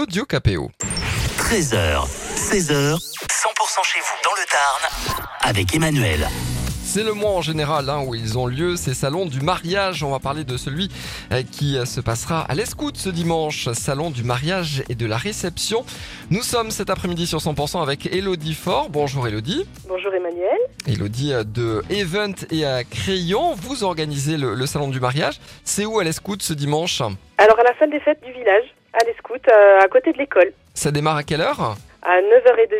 Claudio Capéo. 13h, 16h, 100% chez vous dans le Tarn avec Emmanuel. C'est le mois en général hein, où ils ont lieu, ces salons du mariage. On va parler de celui euh, qui euh, se passera à l'Escoute ce dimanche, salon du mariage et de la réception. Nous sommes cet après-midi sur 100% avec Elodie Fort. Bonjour Elodie. Bonjour Emmanuel. Elodie euh, de Event et à Crayon, vous organisez le, le salon du mariage. C'est où à l'Escoute ce dimanche? Alors à la salle des fêtes du village, à l'Escoute, euh, à côté de l'école. Ça démarre à quelle heure À 9h30,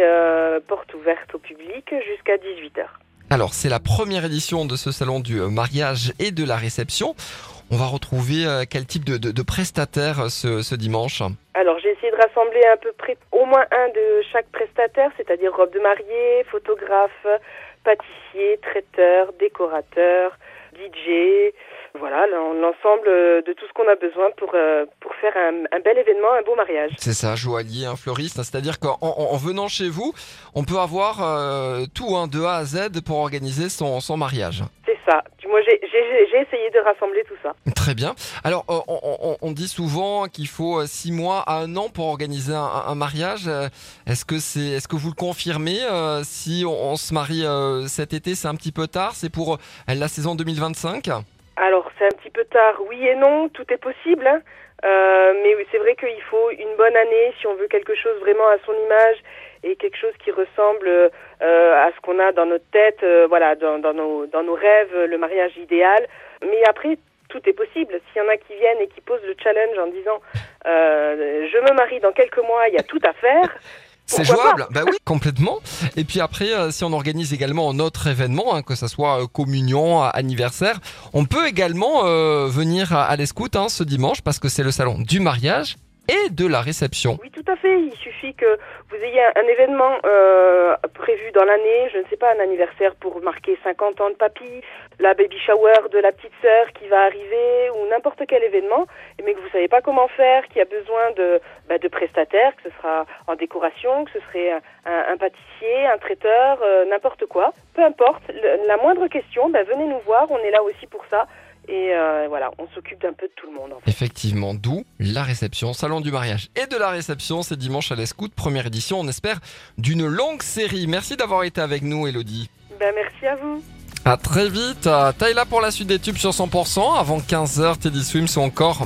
euh, porte ouverte au public jusqu'à 18h. Alors, c'est la première édition de ce salon du euh, mariage et de la réception. On va retrouver quel type de, de, de prestataire euh, ce, ce dimanche Alors j'ai essayé de rassembler à peu près au moins un de chaque prestataire, c'est-à-dire robe de mariée, photographe, pâtissier, traiteur, décorateur, DJ. Voilà, l'ensemble de tout ce qu'on a besoin pour, pour faire un, un bel événement, un beau mariage. C'est ça, joaillier, un fleuriste. hein, C'est-à-dire qu'en en, en venant chez vous, on peut avoir euh, tout hein, de A à Z pour organiser son, son mariage. C'est ça. Moins, j'ai- essayé de rassembler tout ça. Très bien. Alors, euh, on, on- on dit souvent qu'il faut euh, six mois à un an pour organiser un, un mariage. Est-ce que c'est, est-ce que vous le confirmez euh, Si on, on se marie euh, cet été, c'est un petit peu tard. C'est pour la saison 2025. Alors, peu tard, oui et non, tout est possible. hein. Euh, mais c'est vrai qu'il faut une bonne année si on veut quelque chose vraiment à son image et quelque chose qui ressemble euh, à ce qu'on a dans notre tête, euh, voilà, nos, dans nos rêves, le mariage idéal. Mais après, tout est possible. S'il y en a qui viennent et qui posent le challenge en disant je me marie dans quelques mois, il y a tout à faire. C'est jouable Bah oui, complètement. Et puis après, euh, si on organise également un autre événement, hein, que ce soit euh, communion, euh, anniversaire, on peut également euh, venir à, à l'Escoute hein, ce dimanche parce que c'est le salon du mariage et de la réception. Oui, tout à fait. Il suffit que vous ayez un, événement euh, prévu dans l'année, je ne sais pas, un anniversaire pour marquer 50 ans de papy, la baby shower de la petite sœur qui va arriver, ou n'importe quel événement, mais que vous savez pas comment faire, qui a besoin de, bah, de prestataires, que ce sera en décoration, que ce serait un, pâtissier, un traiteur, euh, n'importe quoi. Peu importe, la moindre question, bah, venez nous voir, on est là aussi pour ça. Et euh, voilà, on s'occupe d'un peu de tout le monde. En fait. Effectivement, d'où la réception, salon du mariage et de la réception, c'est dimanche à l'Escoute, première édition, on espère, d'une longue série. Merci d'avoir été avec nous, Elodie. Ben, merci à vous. À très vite, Taille là pour la suite des tubes sur 100%, avant 15h, Teddy Swims ou encore